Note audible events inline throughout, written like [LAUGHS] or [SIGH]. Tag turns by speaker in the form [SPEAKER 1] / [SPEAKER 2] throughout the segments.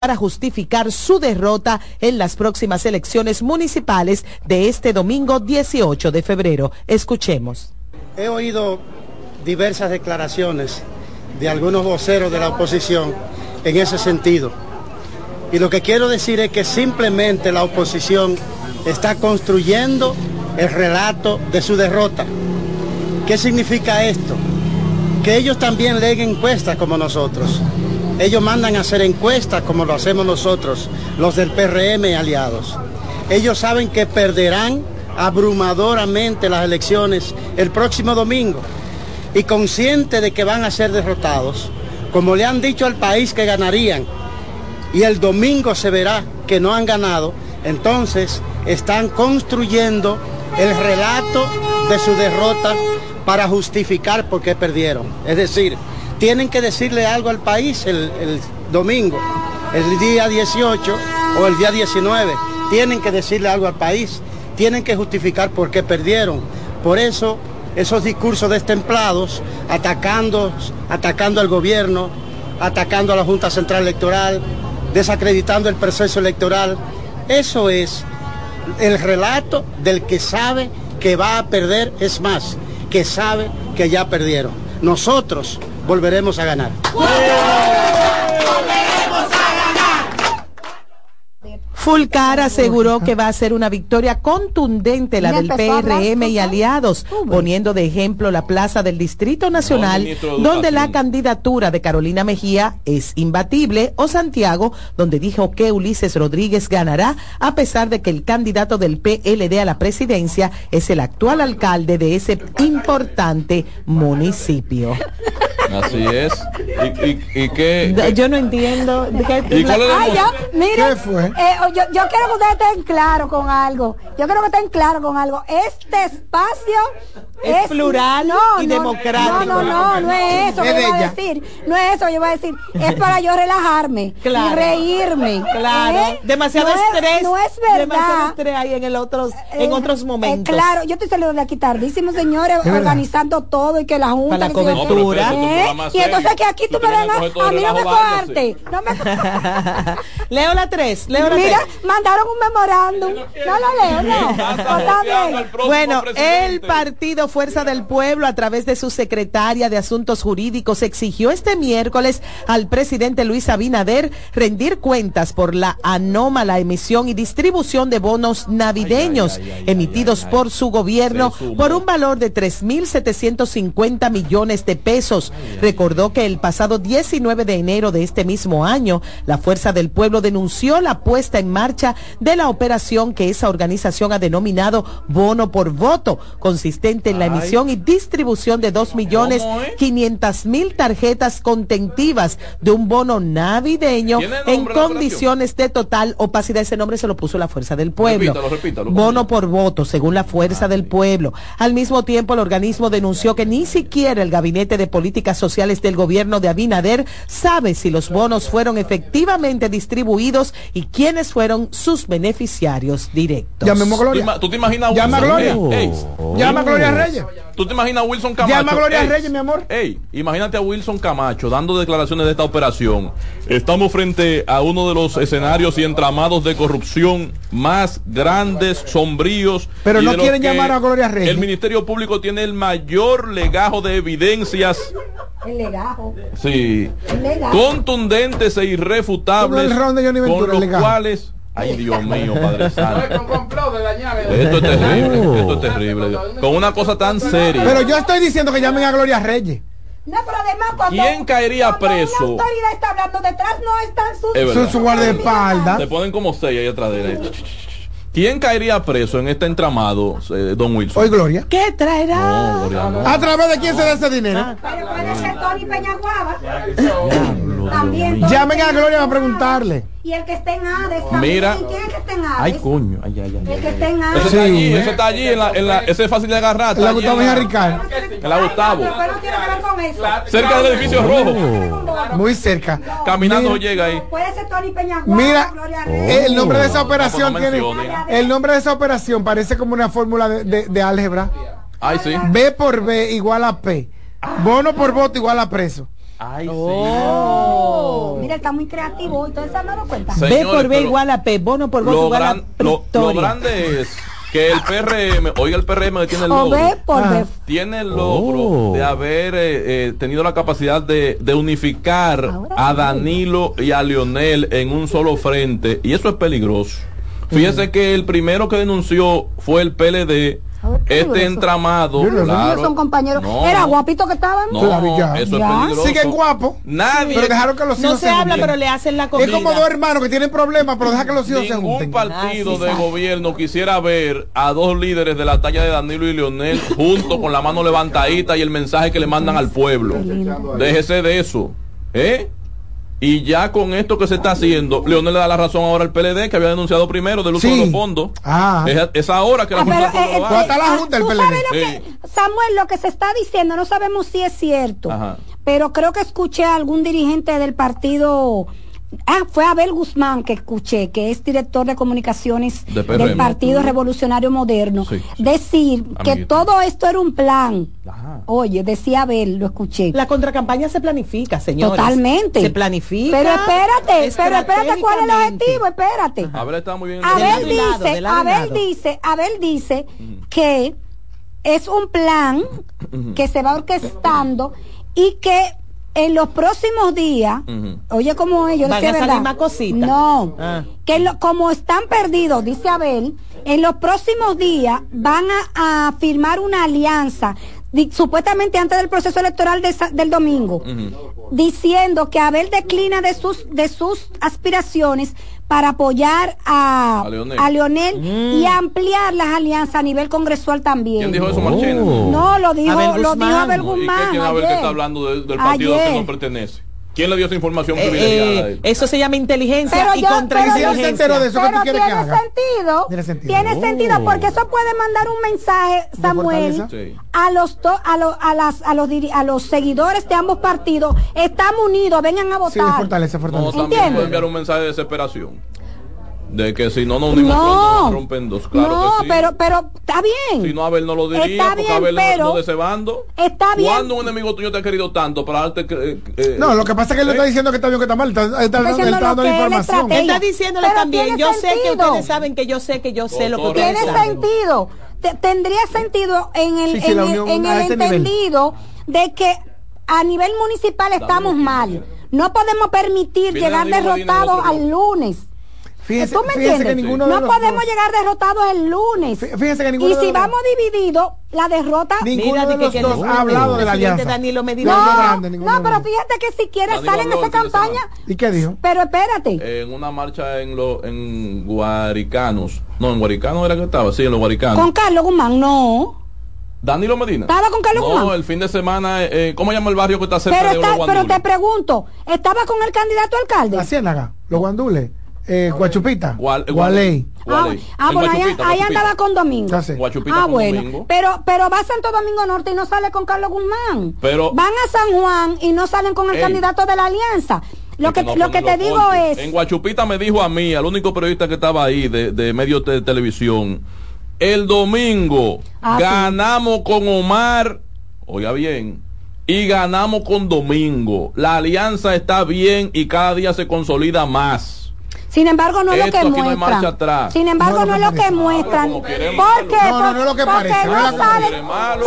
[SPEAKER 1] para justificar su derrota en las próximas elecciones municipales de este domingo 18 de febrero. Escuchemos.
[SPEAKER 2] He oído diversas declaraciones de algunos voceros de la oposición en ese sentido. Y lo que quiero decir es que simplemente la oposición está construyendo el relato de su derrota. ¿Qué significa esto? Que ellos también leen encuestas como nosotros. Ellos mandan a hacer encuestas como lo hacemos nosotros, los del PRM aliados. Ellos saben que perderán abrumadoramente las elecciones el próximo domingo y conscientes de que van a ser derrotados, como le han dicho al país que ganarían, y el domingo se verá que no han ganado, entonces están construyendo el relato de su derrota para justificar por qué perdieron. Es decir, tienen que decirle algo al país el, domingo, el día 18 o el día 19. Tienen que decirle algo al país, tienen que justificar por qué perdieron. Por eso esos discursos destemplados, atacando, atacando al gobierno, atacando a la Junta Central Electoral, desacreditando el proceso electoral. Eso es el relato del que sabe que va a perder, es más, que sabe que ya perdieron. Nosotros volveremos a ganar.
[SPEAKER 1] Fulcar aseguró que va a ser una victoria contundente la del PRM y aliados, poniendo de ejemplo la plaza del Distrito Nacional, donde la candidatura de Carolina Mejía es imbatible, o Santiago, donde dijo que Ulises Rodríguez ganará, a pesar de que el candidato del PLD a la presidencia es el actual alcalde de ese importante municipio.
[SPEAKER 3] Así es. ¿Y, qué,
[SPEAKER 1] Yo no entiendo. ¿Qué,
[SPEAKER 4] ¿Y cuál Ay, yo, mire, fue? Eh, yo, yo, quiero que ustedes estén claros con algo. Yo quiero que estén claros con algo. Este espacio
[SPEAKER 1] es, plural y democrático.
[SPEAKER 4] No, no, no, no es eso que yo voy a decir. No es eso que yo voy a decir. Es para yo relajarme y reírme.
[SPEAKER 1] Claro. ¿Eh? Demasiado estrés.
[SPEAKER 4] no es verdad.
[SPEAKER 1] Demasiado estrés hay en, el otros, en eh, otros momentos.
[SPEAKER 4] claro, yo estoy saliendo de aquí tardísimo, señores, organizando todo y que la Junta.
[SPEAKER 1] Para la cobertura.
[SPEAKER 4] Y entonces que aquí tú me vengas, a mí no me [LAUGHS] coarte. No me
[SPEAKER 1] leo la 3, leo la
[SPEAKER 4] Mira, mandaron un memorándum. No lo leo, no. Está bien.
[SPEAKER 1] Bueno, el partido Fuerza del Pueblo, a través de su secretaria de Asuntos Jurídicos, exigió este miércoles al presidente Luis Abinader rendir cuentas por la anómala emisión y distribución de bonos navideños emitidos por su gobierno por un valor de 3.750 millones de pesos recordó que el pasado 19 de enero de este mismo año, la Fuerza del Pueblo denunció la puesta en marcha de la operación que esa organización ha denominado bono por voto, consistente en la emisión y distribución de dos millones quinientas mil tarjetas contentivas de un bono navideño en condiciones de total opacidad. Ese nombre se lo puso la Fuerza del Pueblo. bono por voto, según la Fuerza del Pueblo. Al mismo tiempo, el organismo denunció que ni siquiera el Gabinete de Políticas Sociales del gobierno de Abinader sabe si los bonos fueron efectivamente distribuidos y quiénes fueron sus beneficiarios directos.
[SPEAKER 3] Llamemos a Gloria. ¿Tú te imaginas
[SPEAKER 5] Llama a Gloria. Llama a Gloria Reyes.
[SPEAKER 3] ¿Tú te imaginas a Wilson Camacho?
[SPEAKER 5] Llama a Gloria Reyes, mi amor.
[SPEAKER 3] Ey, imagínate a Wilson Camacho dando declaraciones de esta operación. Estamos frente a uno de los escenarios y entramados de corrupción más grandes, sombríos.
[SPEAKER 5] Pero no quieren llamar a Gloria Reyes.
[SPEAKER 3] El Ministerio Público tiene el mayor legajo de evidencias
[SPEAKER 4] el legajo.
[SPEAKER 3] Sí. Contundentes e irrefutables. con los cuales. Ay, Dios mío, Padre Santo. Esto es terrible, esto es terrible. Con una cosa tan seria.
[SPEAKER 5] Pero yo estoy diciendo que llamen a Gloria Reyes.
[SPEAKER 4] No, pero además cuando,
[SPEAKER 3] ¿Quién caería preso? Una
[SPEAKER 4] autoridad está hablando detrás, no están sus,
[SPEAKER 5] su, su guardaespaldas.
[SPEAKER 3] Se ponen como seis ahí atrás de él. ¿Quién caería preso en este entramado, eh, don Wilson?
[SPEAKER 5] Hoy Gloria.
[SPEAKER 1] ¿Qué traerá?
[SPEAKER 5] ¿A través de quién se da ese dinero?
[SPEAKER 4] Ah. Pero puede ser Tony Peñaguaba.
[SPEAKER 5] También. Llamen a Gloria a preguntarle.
[SPEAKER 4] Y el que esté en Hades
[SPEAKER 3] también. Mira.
[SPEAKER 4] ¿Quién es el que está en Hades?
[SPEAKER 3] Ay, coño. Ay, ay,
[SPEAKER 4] ay, el que está en Hades.
[SPEAKER 3] Eso está allí, eso está allí. En la, en la, ese es fácil de agarrar.
[SPEAKER 5] En la Gustavo
[SPEAKER 3] y
[SPEAKER 5] Ricardo.
[SPEAKER 3] En la Gustavo.
[SPEAKER 4] Pero no tiene que ver con eso.
[SPEAKER 3] Cerca del edificio rojo.
[SPEAKER 5] Muy cerca.
[SPEAKER 3] Caminando llega ahí.
[SPEAKER 4] Puede ser Tony Peñaguaba.
[SPEAKER 5] Mira, el nombre de esa operación tiene. El nombre de esa operación parece como una fórmula de, de, de álgebra.
[SPEAKER 3] Ay, sí.
[SPEAKER 5] B por B igual a P. Bono por voto igual a preso.
[SPEAKER 4] Ay, oh. Mira, está muy creativo y todo eso no lo cuenta.
[SPEAKER 1] B por B igual a P, bono por bono igual a
[SPEAKER 3] lo, lo grande es que el PRM, oiga el PRM tiene el logro, ah. tiene el logro oh. de haber eh, eh, tenido la capacidad de, de unificar a Danilo y a Lionel en un solo frente y eso es peligroso. Fíjese que el primero que denunció fue el PLD este entramado,
[SPEAKER 4] claro, son compañeros. era guapito que estaban.
[SPEAKER 3] No, eso es peligroso.
[SPEAKER 5] Siguen guapos.
[SPEAKER 3] Nadie.
[SPEAKER 5] Pero dejaron que los hijos
[SPEAKER 1] no se, habla, pero le hacen la comida.
[SPEAKER 5] Es como dos hermanos que tienen problemas, pero dejan que los hijos
[SPEAKER 3] se junten. Ningún partido de gobierno quisiera ver a dos líderes de la talla de Danilo y Leonel juntos con la mano levantadita y el mensaje que le mandan al pueblo. Déjese de eso. ¿Eh? Y ya con esto que se está haciendo, Leonel le da la razón ahora al PLD que había denunciado primero del uso de los fondos. Ah. Es, ahora que la
[SPEAKER 4] ah, Junta eh, eh, la Junta del PLD? Samuel, lo que se está diciendo, no sabemos si es cierto, pero creo que escuché a algún dirigente del partido Ah, fue Abel Guzmán que escuché, que es director de comunicaciones del Partido Revolucionario Moderno, decir que todo esto era un plan. Oye, decía Abel, lo escuché.
[SPEAKER 1] La contracampaña se planifica, señor.
[SPEAKER 4] Totalmente.
[SPEAKER 1] Se planifica.
[SPEAKER 4] Pero espérate, pero espérate, ¿cuál es el objetivo? Espérate.
[SPEAKER 3] Abel está muy bien.
[SPEAKER 4] Abel dice, Abel dice, Abel dice que es un plan que se va orquestando y que en los próximos días, oye como ellos,
[SPEAKER 1] decía verdad.
[SPEAKER 4] No, ah. que como están perdidos, dice Abel, en los próximos días van a, firmar una alianza, supuestamente antes del proceso electoral del domingo, diciendo que Abel declina de sus, de sus aspiraciones para apoyar a, a Leonel, y mm. ampliar las alianzas a nivel congresual también.
[SPEAKER 3] ¿Quién dijo eso, Marchena?
[SPEAKER 4] Oh. No, lo dijo Abel lo dijo Abel Guzmán.
[SPEAKER 3] ¿Y quién Abel que está hablando del partido que no pertenece? ¿Quién le dio esa información eh,
[SPEAKER 1] eh, eso se llama inteligencia y contrainteligencia.
[SPEAKER 4] Pero, de eso pero tiene sentido, tiene sentido. Tiene sentido oh. porque eso puede mandar un mensaje, Samuel, a los a, los a, las, a los a los seguidores de ambos partidos. Estamos unidos, vengan a votar. Sí,
[SPEAKER 5] fortaleza, fortaleza.
[SPEAKER 3] No, también puede enviar un mensaje de desesperación de que si no nos unimos no, rompen dos claro no que sí.
[SPEAKER 4] pero pero está bien.
[SPEAKER 3] Si no Abel no lo diría está porque Abel pero, no de ese bando.
[SPEAKER 4] está bien.
[SPEAKER 3] Cuando un enemigo tuyo te ha querido tanto para darte eh, eh,
[SPEAKER 5] no lo que pasa es que él ¿eh? está diciendo que está bien que está mal está, está, está, está dando la información.
[SPEAKER 1] él está diciéndole pero también yo sé que ustedes saben que yo sé que yo sé lo que
[SPEAKER 4] tiene sentido. Tendría sentido en el, en, el, en el entendido de que a nivel municipal estamos mal. no podemos permitir llegar derrotados al lunes ¿Tú me entiendes? no podemos llegar derrotados el lunes.
[SPEAKER 5] Fíjese que
[SPEAKER 4] y si vamos divididos, la derrota.
[SPEAKER 5] Ninguno de los dos ha hablado de la alianza.
[SPEAKER 1] Danilo
[SPEAKER 4] no, grande, no, pero fíjate que si quiere sale en esa campaña.
[SPEAKER 5] ¿Y qué dijo?
[SPEAKER 4] Pero espérate.
[SPEAKER 3] En una marcha en lo, en Guaricanos. No, en Guaricanos era que estaba, sí, en los Guaricanos.
[SPEAKER 4] Con Carlos Guzmán, no.
[SPEAKER 3] Danilo Medina.
[SPEAKER 4] ¿Estaba con Carlos Guzmán?
[SPEAKER 3] No, el fin de semana, eh, ¿cómo llama el barrio que está cerca
[SPEAKER 4] pero de los Pero te pregunto, ¿estaba con el candidato alcalde?
[SPEAKER 5] La Ciénaga, los Guandules. Eh, Guachupita.
[SPEAKER 3] Gualey.
[SPEAKER 4] Ah, ah bueno, ahí, andaba con Domingo.
[SPEAKER 3] ah, bueno.
[SPEAKER 4] Pero, pero va a Santo Domingo Norte y no sale con Carlos Guzmán. Pero, Van a San Juan y no salen con el candidato de la alianza. Lo que, lo que te digo es.
[SPEAKER 3] En Guachupita me dijo a mí, al único periodista que estaba ahí de, de medios de televisión, el domingo ah, ganamos con Omar, oiga bien, y ganamos con Domingo. La alianza está bien y cada día se consolida más.
[SPEAKER 4] Sin embargo, no es lo que muestran. Sin embargo, no, es lo que muestran. ¿Por qué?
[SPEAKER 5] No, no, no es lo que parece. No sale,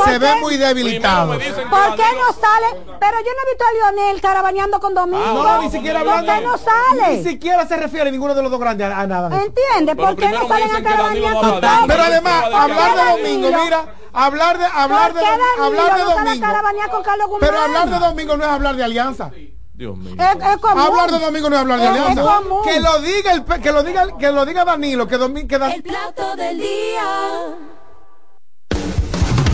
[SPEAKER 5] se ve muy debilitado. ¿Por
[SPEAKER 4] qué no sale? Pero yo no he visto a Lionel carabaneando con Domingo.
[SPEAKER 5] no, ni siquiera hablando.
[SPEAKER 4] ¿Por qué no sale?
[SPEAKER 5] Ni siquiera se refiere ninguno de los dos grandes a, nada.
[SPEAKER 4] ¿Entiendes? ¿Por qué no salen a carabanear con Domingo?
[SPEAKER 5] Pero además, hablar de Domingo, mira hablar de hablar de hablar de domingo pero hablar de domingo no es hablar de alianza
[SPEAKER 3] Dios mío.
[SPEAKER 5] Hablar de domingo no es hablar de alianza. Que lo diga el que lo diga que lo diga Danilo, que domingo que
[SPEAKER 6] El plato del día.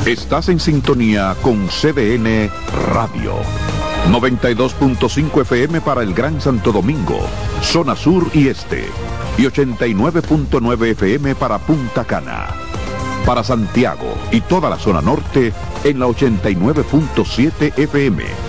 [SPEAKER 6] Estás en sintonía con CDN Radio. 92.5 FM para el Gran Santo Domingo, zona sur y este. Y 89.9 FM para Punta Cana. Para Santiago y toda la zona norte en la 89.7 FM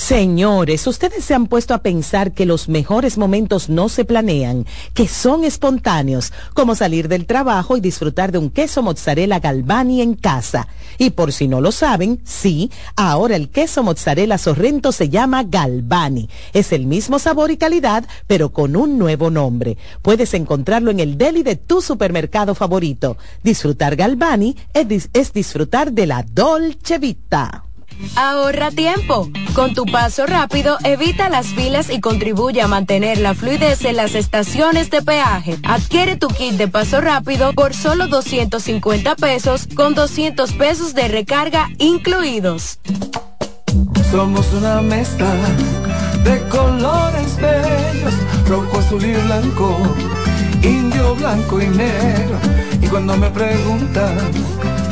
[SPEAKER 1] Señores, ustedes se han puesto a pensar que los mejores momentos no se planean, que son espontáneos, como salir del trabajo y disfrutar de un queso mozzarella Galvani en casa. Y por si no lo saben, sí, ahora el queso mozzarella Sorrento se llama Galvani. Es el mismo sabor y calidad, pero con un nuevo nombre. Puedes encontrarlo en el deli de tu supermercado favorito. Disfrutar Galvani es, es disfrutar de la Dolce Vita.
[SPEAKER 7] Ahorra tiempo. Con tu paso rápido, evita las filas y contribuye a mantener la fluidez en las estaciones de peaje. Adquiere tu kit de paso rápido por solo 250 pesos con 200 pesos de recarga incluidos.
[SPEAKER 8] Somos una mezcla de colores bellos, rojo, azul y blanco, indio, blanco y negro. Y cuando me preguntan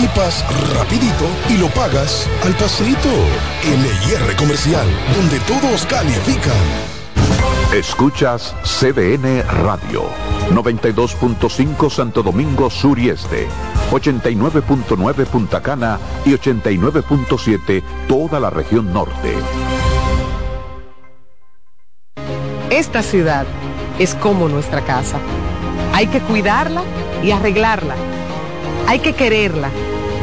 [SPEAKER 9] equipas rapidito y lo pagas al pasito. LIR Comercial, donde todos califican.
[SPEAKER 6] Escuchas CDN Radio, 92.5 Santo Domingo Sur y Este, 89.9 Punta Cana y 89.7 toda la región norte.
[SPEAKER 1] Esta ciudad es como nuestra casa. Hay que cuidarla y arreglarla. Hay que quererla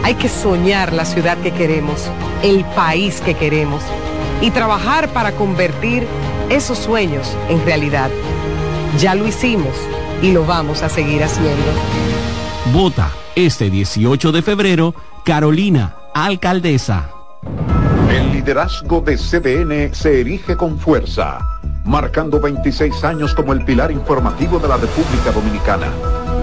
[SPEAKER 1] hay que soñar la ciudad que queremos, el país que queremos y trabajar para convertir esos sueños en realidad. Ya lo hicimos y lo vamos a seguir haciendo.
[SPEAKER 10] Vota este 18 de febrero, Carolina, alcaldesa.
[SPEAKER 6] El liderazgo de CDN se erige con fuerza, marcando 26 años como el pilar informativo de la República Dominicana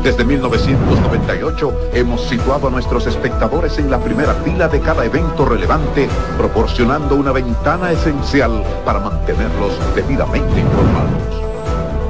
[SPEAKER 6] desde 1998 hemos situado a nuestros espectadores en la primera fila de cada evento relevante, proporcionando una ventana esencial para mantenerlos debidamente informados.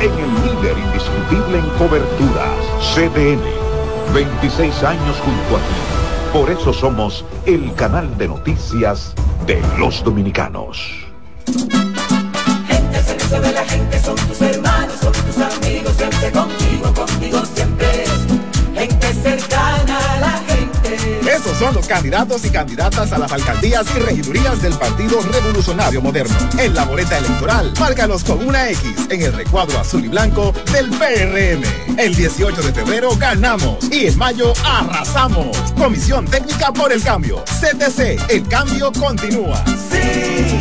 [SPEAKER 6] en el líder indiscutible en coberturas, CDN. 26 años junto a ti. Por eso somos el canal de noticias de los dominicanos.
[SPEAKER 11] Gente servicio de la gente son tus hermanos,
[SPEAKER 12] los candidatos y candidatas a las alcaldías y regidurías del Partido Revolucionario Moderno. En la boleta electoral, márcalos con una X en el recuadro azul y blanco del PRM. El 18 de febrero ganamos y en mayo arrasamos. Comisión Técnica por el Cambio. CTC, el cambio continúa.
[SPEAKER 11] Sí,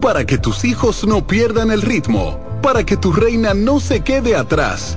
[SPEAKER 13] Para que tus hijos no pierdan el ritmo, para que tu reina no se quede atrás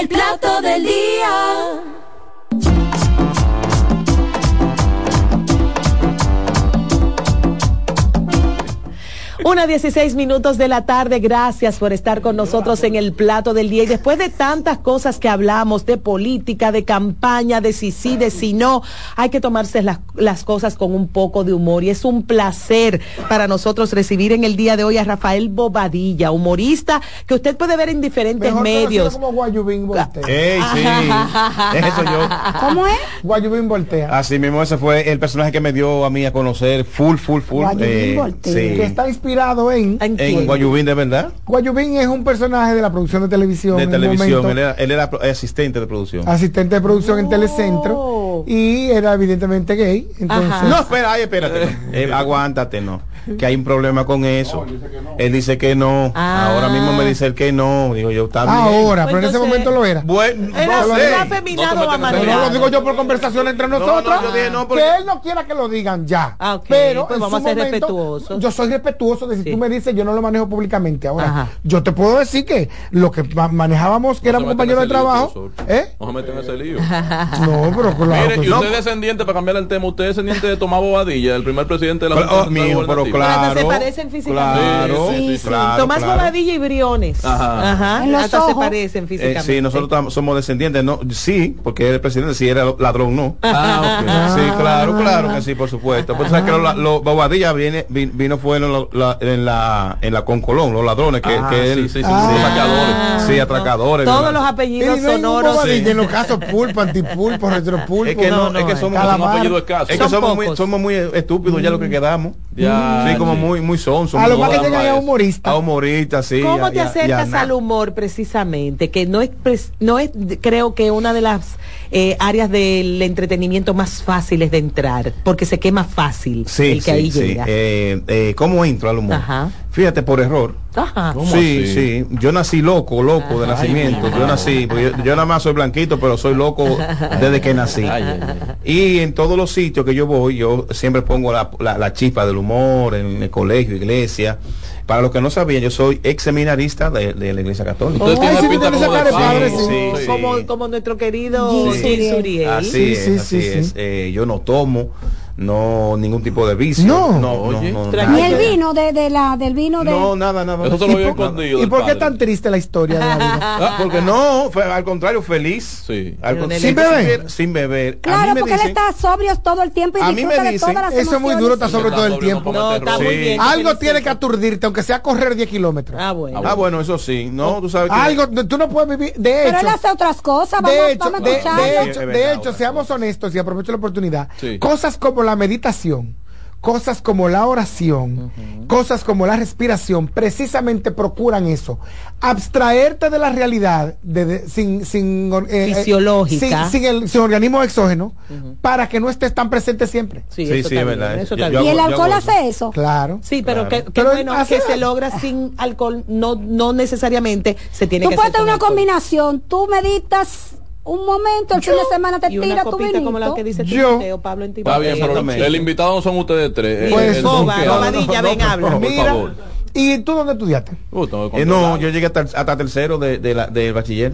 [SPEAKER 11] El plato del día.
[SPEAKER 1] Una 16 minutos de la tarde, gracias por estar con nosotros en el plato del día. Y después de tantas cosas que hablamos, de política, de campaña, de si sí, de si no, hay que tomarse las, las cosas con un poco de humor. Y es un placer para nosotros recibir en el día de hoy a Rafael Bobadilla, humorista que usted puede ver en diferentes medios.
[SPEAKER 5] Como Guayubín Voltea.
[SPEAKER 14] Ey, sí. [LAUGHS] Eso yo.
[SPEAKER 4] ¿Cómo es?
[SPEAKER 5] Guayubín Voltea.
[SPEAKER 14] Así mismo, ese fue el personaje que me dio a mí a conocer full, full, full.
[SPEAKER 5] Guayubín
[SPEAKER 14] eh,
[SPEAKER 5] Voltea.
[SPEAKER 14] sí.
[SPEAKER 5] Que está inspirado en...
[SPEAKER 14] En Guayubín, de verdad.
[SPEAKER 5] Guayubín es un personaje de la producción de televisión.
[SPEAKER 14] De
[SPEAKER 5] en
[SPEAKER 14] televisión.
[SPEAKER 5] momento,
[SPEAKER 14] Él era, él era asistente de producción.
[SPEAKER 5] asistente de producción en Telecentro y era evidentemente gay. Entonces,
[SPEAKER 14] No, espera, ay, espérate. [LAUGHS] Eh, aguántate, no. [LAUGHS] Que hay un problema con eso. Él dice que no. Ahora mismo me dice él que no. Digo yo, está bien.
[SPEAKER 5] Ahora, pero en ese momento lo era.
[SPEAKER 14] Bueno,
[SPEAKER 1] Era,
[SPEAKER 14] no sé.
[SPEAKER 5] No
[SPEAKER 1] amanerado.
[SPEAKER 5] lo digo yo por conversación entre nosotros.
[SPEAKER 14] no, yo dije no, porque-
[SPEAKER 5] Que él no quiera que lo digan ya.
[SPEAKER 1] Ah, ok,
[SPEAKER 5] Pero
[SPEAKER 1] pues
[SPEAKER 5] en
[SPEAKER 1] vamos
[SPEAKER 5] su
[SPEAKER 1] a ser
[SPEAKER 5] momento,
[SPEAKER 1] respetuosos.
[SPEAKER 5] Yo soy respetuoso de si
[SPEAKER 1] Sí.
[SPEAKER 5] tú me dices, yo no lo manejo públicamente. Ahora,
[SPEAKER 1] Ajá.
[SPEAKER 5] yo te puedo decir que lo que ma- manejábamos, que éramos compañeros de trabajo. ¿Eh?
[SPEAKER 3] No se meten en ese lío. [LAUGHS]
[SPEAKER 5] No, pero claro.
[SPEAKER 3] Mire,
[SPEAKER 5] que
[SPEAKER 3] y
[SPEAKER 5] no.
[SPEAKER 3] usted es descendiente, para cambiar el tema, usted es descendiente de Tomás Bobadilla, el primer presidente de la
[SPEAKER 14] Pero, Claro.
[SPEAKER 1] Hasta se parecen físicamente.
[SPEAKER 14] Claro,
[SPEAKER 3] Sí,
[SPEAKER 1] Sí,
[SPEAKER 3] sí,
[SPEAKER 1] sí.
[SPEAKER 14] claro,
[SPEAKER 1] Tomás
[SPEAKER 14] claro.
[SPEAKER 1] Bobadilla y Briones.
[SPEAKER 3] Ajá.
[SPEAKER 1] Ajá.
[SPEAKER 4] En los
[SPEAKER 1] Hasta se parecen
[SPEAKER 14] Eh,
[SPEAKER 1] físicamente.
[SPEAKER 14] sí, nosotros tam- somos descendientes, no, sí, porque el presidente sí era ladrón, no.
[SPEAKER 3] Ah, ok.
[SPEAKER 14] Sí, claro, claro que sí, por supuesto. Pues sabes que los los Bobadilla viene, vi- vino fue en la, la- en la en la Concolón, los ladrones que,
[SPEAKER 3] Ah,
[SPEAKER 14] que
[SPEAKER 3] sí,
[SPEAKER 14] él
[SPEAKER 3] sí,
[SPEAKER 5] Ah.
[SPEAKER 14] atracadores.
[SPEAKER 1] Todos los apellidos sonoros.
[SPEAKER 5] bobadilla en los casos pulpo, antipulpo, retropulpo.
[SPEAKER 14] Es que no, es que somos,
[SPEAKER 3] apellidos escasos.
[SPEAKER 14] es que somos muy,
[SPEAKER 1] pocos.
[SPEAKER 14] somos muy estúpidos ya lo que quedamos.
[SPEAKER 3] Ya,
[SPEAKER 14] sí, como muy muy son,
[SPEAKER 5] a lo más que llegan a humorista.
[SPEAKER 14] a humoristas, sí.
[SPEAKER 1] ¿Cómo
[SPEAKER 14] a-
[SPEAKER 1] te acercas al humor precisamente? Que no es, no es, creo que una de las eh, áreas del entretenimiento más fáciles de entrar, porque se quema fácil
[SPEAKER 14] Sí,
[SPEAKER 1] el que
[SPEAKER 14] sí,
[SPEAKER 1] ahí
[SPEAKER 14] sí.
[SPEAKER 1] llega.
[SPEAKER 14] Eh, eh, ¿Cómo entro al humor?
[SPEAKER 1] Ajá.
[SPEAKER 14] Fíjate, por error.
[SPEAKER 1] Ajá.
[SPEAKER 3] ¿Cómo
[SPEAKER 14] Sí,
[SPEAKER 3] así?
[SPEAKER 14] sí. Yo nací loco, loco de nacimiento. Yo nací, yo, yo nada más soy blanquito, pero soy loco desde que nací.
[SPEAKER 3] Ay, ay, ay.
[SPEAKER 14] Y en todos los sitios que yo voy, yo siempre pongo la, la, la chispa del humor, en el colegio, iglesia. Para los que no sabían, yo soy ex seminarista de, de la iglesia católica.
[SPEAKER 3] Tiene
[SPEAKER 5] sí,
[SPEAKER 3] pinta como de
[SPEAKER 5] padre, sí.
[SPEAKER 14] sí.
[SPEAKER 1] Como, como nuestro querido.
[SPEAKER 14] Así
[SPEAKER 5] Sí,
[SPEAKER 14] es,
[SPEAKER 5] sí,
[SPEAKER 14] así
[SPEAKER 5] sí,
[SPEAKER 14] es.
[SPEAKER 5] sí.
[SPEAKER 14] Eh, yo no tomo, no ningún tipo de vicio.
[SPEAKER 5] No.
[SPEAKER 14] no,
[SPEAKER 3] Oye,
[SPEAKER 14] no, no.
[SPEAKER 4] Ni el vino de, de la, del vino de.
[SPEAKER 14] No, nada, nada.
[SPEAKER 3] Eso se lo había
[SPEAKER 5] ¿Y por-
[SPEAKER 3] escondido.
[SPEAKER 5] ¿Y por qué
[SPEAKER 3] padre.
[SPEAKER 5] tan triste la historia de la vida? [LAUGHS]
[SPEAKER 14] Ah, porque no, fue al contrario, feliz.
[SPEAKER 3] Sí.
[SPEAKER 14] Al con-
[SPEAKER 5] ¿Sin beber?
[SPEAKER 14] Sin beber. A
[SPEAKER 4] Claro,
[SPEAKER 14] mí me
[SPEAKER 4] porque él
[SPEAKER 14] dicen-
[SPEAKER 4] está sobrio todo el tiempo y
[SPEAKER 14] A mí me
[SPEAKER 4] disfruta de
[SPEAKER 14] dicen,
[SPEAKER 4] todas las
[SPEAKER 5] Eso es muy duro, está sobre todo el tiempo.
[SPEAKER 1] No, está muy
[SPEAKER 14] Sí.
[SPEAKER 1] bien.
[SPEAKER 5] Algo tiene que aturdirte, aunque sea correr 10 kilómetros.
[SPEAKER 1] Ah, bueno.
[SPEAKER 14] Ah, bueno, eso sí. No, tú sabes que.
[SPEAKER 5] Algo, tú no puedes vivir. De
[SPEAKER 4] Pero él
[SPEAKER 5] hecho,
[SPEAKER 4] hace otras cosas. Vamos,
[SPEAKER 5] de hecho,
[SPEAKER 4] vamos a
[SPEAKER 5] de,
[SPEAKER 4] escucharlo.
[SPEAKER 5] de
[SPEAKER 14] Sí,
[SPEAKER 5] hecho, hecho, seamos honestos y aprovecho la oportunidad. Cosas como la meditación, cosas como la oración, cosas como la respiración, precisamente procuran eso. Abstraerte de la realidad de- de- sin, sin, eh, eh,
[SPEAKER 1] Fisiológica.
[SPEAKER 5] sin, sin el, sin organismo exógeno, para que no estés tan presente siempre.
[SPEAKER 1] Sí,
[SPEAKER 14] Sí,
[SPEAKER 1] eso
[SPEAKER 14] sí,
[SPEAKER 1] está
[SPEAKER 14] es verdad.
[SPEAKER 1] eso
[SPEAKER 14] Yo-
[SPEAKER 1] está
[SPEAKER 14] yo
[SPEAKER 1] bien.
[SPEAKER 4] Y el alcohol
[SPEAKER 14] eso.
[SPEAKER 4] hace eso.
[SPEAKER 5] Claro.
[SPEAKER 1] Sí, pero
[SPEAKER 14] Claro.
[SPEAKER 1] que, que
[SPEAKER 5] Pero
[SPEAKER 1] bueno
[SPEAKER 5] hace
[SPEAKER 1] que se logra sin alcohol, no, no necesariamente se tiene
[SPEAKER 4] Tú
[SPEAKER 1] que
[SPEAKER 4] puedes
[SPEAKER 1] hacer
[SPEAKER 4] tener
[SPEAKER 1] con
[SPEAKER 4] una
[SPEAKER 1] alcohol.
[SPEAKER 4] combinación. Tú meditas un momento, el fin de semana te
[SPEAKER 1] y
[SPEAKER 4] tiras tu
[SPEAKER 1] copita como la
[SPEAKER 4] vinito.
[SPEAKER 1] que dice
[SPEAKER 5] Yo-
[SPEAKER 1] Timoteo, Pablo en
[SPEAKER 3] Está bien, pero el invitado no son ustedes tres.
[SPEAKER 1] Pues, Boba,
[SPEAKER 3] donkeado.
[SPEAKER 1] Bobadilla, ven, habla.
[SPEAKER 5] Mira,
[SPEAKER 3] favor.
[SPEAKER 5] ¿y tú dónde estudiaste?
[SPEAKER 3] Uh,
[SPEAKER 14] Eh, no, yo llegué hasta, hasta tercero de, de la, del bachiller.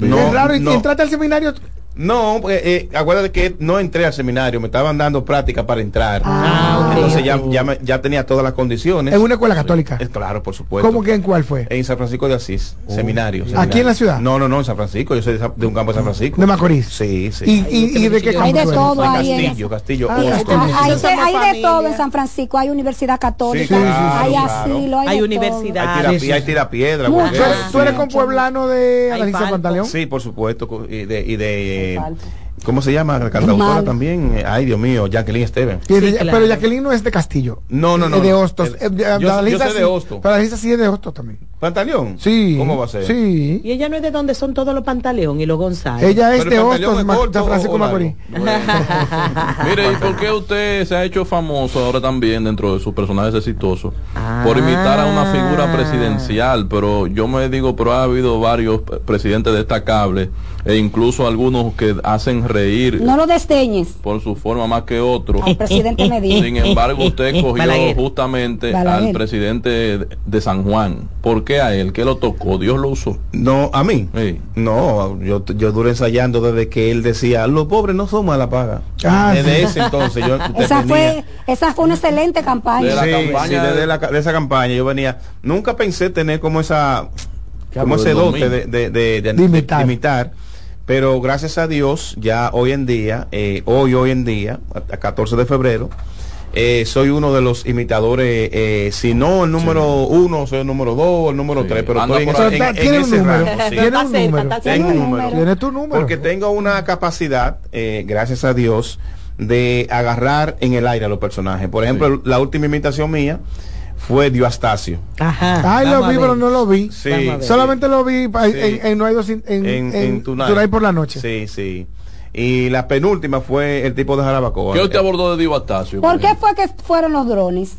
[SPEAKER 5] es raro, y
[SPEAKER 14] no.
[SPEAKER 5] entraste al seminario.
[SPEAKER 14] No, porque, eh, acuérdate que no entré al seminario, me estaban dando práctica para entrar.
[SPEAKER 4] Ah,
[SPEAKER 14] Entonces ya, ya, me- ya tenía todas las condiciones.
[SPEAKER 5] En una escuela católica.
[SPEAKER 14] Eh, claro, por supuesto.
[SPEAKER 5] ¿Cómo que en cuál fue?
[SPEAKER 14] En San Francisco de Asís, seminario,
[SPEAKER 5] ¿Aquí en la ciudad?
[SPEAKER 14] No, no, no, en San Francisco. Yo soy de, de un campo de San Francisco.
[SPEAKER 5] De Macorís.
[SPEAKER 14] Sí, sí.
[SPEAKER 5] ¿Y, y, y de qué
[SPEAKER 4] Hay de
[SPEAKER 5] campo tú eres?
[SPEAKER 4] todo ahí en
[SPEAKER 14] Castillo, Castillo.
[SPEAKER 5] Ah,
[SPEAKER 4] Hay, de, hay de todo en San Francisco, hay universidad católica,
[SPEAKER 14] Sí, claro,
[SPEAKER 4] hay
[SPEAKER 14] claro.
[SPEAKER 4] asilo, hay,
[SPEAKER 1] Hay
[SPEAKER 4] de
[SPEAKER 1] universidad.
[SPEAKER 14] Hay, tira,
[SPEAKER 1] sí,
[SPEAKER 14] hay
[SPEAKER 1] sí.
[SPEAKER 14] tirapiedra.
[SPEAKER 4] Mucho.
[SPEAKER 5] ¿Tú eres, tú eres compueblano de
[SPEAKER 1] Hay.
[SPEAKER 5] Pantaleón?
[SPEAKER 14] Sí, por supuesto. Y de, de. ¿cómo se llama? La cantautora
[SPEAKER 4] Mal.
[SPEAKER 14] también. eh, Ay, Dios mío, Jacqueline Steven.
[SPEAKER 5] Y de-
[SPEAKER 1] Sí, claro.
[SPEAKER 5] Pero Jacqueline no es de Castillo.
[SPEAKER 14] No, no, no,
[SPEAKER 5] Es de. Hostos.
[SPEAKER 14] El-
[SPEAKER 5] Eh, de-
[SPEAKER 14] yo- yo sé de
[SPEAKER 5] sí,
[SPEAKER 14] Hostos.
[SPEAKER 5] Pero sí es de Hostos también.
[SPEAKER 14] ¿Pantaleón?
[SPEAKER 5] Sí.
[SPEAKER 14] ¿Cómo va a ser?
[SPEAKER 5] Sí.
[SPEAKER 1] Y ella no es de donde son todos los pantaleón y los González.
[SPEAKER 5] Ella es
[SPEAKER 14] Pero
[SPEAKER 5] de Hostos, San Francisco. Macorís. [LAUGHS]
[SPEAKER 3] Mire, ¿y por qué usted se ha hecho famoso ahora también dentro de sus personajes exitosos? Por imitar a una figura presidencial, pero yo me digo, pero ha habido varios presidentes destacables e incluso algunos que hacen reír
[SPEAKER 4] No lo desdeñes
[SPEAKER 3] por su forma más que otros.
[SPEAKER 4] al presidente Medina.
[SPEAKER 3] Sin embargo, usted [LAUGHS] cogió
[SPEAKER 1] Balaguer.
[SPEAKER 3] justamente
[SPEAKER 4] Balaguer.
[SPEAKER 3] al presidente de- San Juan. ¿Por qué a él? ¿Qué lo tocó? ¿Dios lo usó?
[SPEAKER 14] No, a mí.
[SPEAKER 3] Sí.
[SPEAKER 14] No, yo, yo duré ensayando desde que él decía, los pobres no somos a la paga.
[SPEAKER 5] Ah,
[SPEAKER 14] desde
[SPEAKER 5] sí.
[SPEAKER 14] ese entonces yo [LAUGHS]
[SPEAKER 4] Esa fue, esa fue una excelente campaña.
[SPEAKER 3] De la
[SPEAKER 14] sí,
[SPEAKER 3] campaña
[SPEAKER 14] sí,
[SPEAKER 3] de-
[SPEAKER 14] desde la de esa campaña yo venía. Nunca pensé tener como esa, como ese dote
[SPEAKER 3] 2000.
[SPEAKER 14] de, de, de- de-
[SPEAKER 5] De imitar.
[SPEAKER 14] de imitar. Pero gracias a Dios, ya hoy en día, eh, hoy, hoy en día, a, a 14 de febrero, eh, soy uno de los imitadores, eh, si no el número uno, soy el número dos, el número
[SPEAKER 3] Sí.
[SPEAKER 14] tres, pero
[SPEAKER 3] Anda
[SPEAKER 14] estoy en, ese-
[SPEAKER 3] ahí.
[SPEAKER 14] en- en
[SPEAKER 5] Tiene un
[SPEAKER 14] ese
[SPEAKER 5] número.
[SPEAKER 14] rango, sí.
[SPEAKER 5] Tiene un número.
[SPEAKER 1] está
[SPEAKER 14] Tengo un número.
[SPEAKER 5] Tiene tu número.
[SPEAKER 14] Porque tengo una capacidad, eh, gracias a Dios, de agarrar en el aire a los personajes. Por ejemplo, la última imitación mía fue Diostacio.
[SPEAKER 1] Ajá.
[SPEAKER 5] Ay, lo vi, pero no lo vi.
[SPEAKER 14] Sí.
[SPEAKER 5] Solamente lo vi en, en No hay dos in- en,
[SPEAKER 14] en,
[SPEAKER 5] en,
[SPEAKER 14] en Tunay.
[SPEAKER 5] Tunay por la noche.
[SPEAKER 14] Sí, sí. Y la penúltima fue el tipo de Jarabacoa.
[SPEAKER 3] ¿Qué usted abordó de Divo Astacio?
[SPEAKER 4] ¿Por qué fue que fueron los drones?